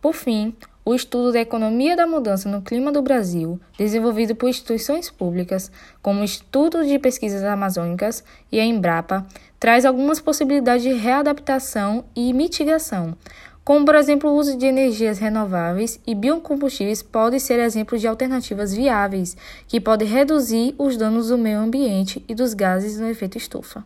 Por fim, o estudo da economia da mudança no clima do Brasil, desenvolvido por instituições públicas, como o Instituto de Pesquisas Amazônicas e a Embrapa, traz algumas possibilidades de readaptação e mitigação, como, por exemplo, o uso de energias renováveis e biocombustíveis podem ser exemplos de alternativas viáveis que podem reduzir os danos do meio ambiente e dos gases no efeito estufa.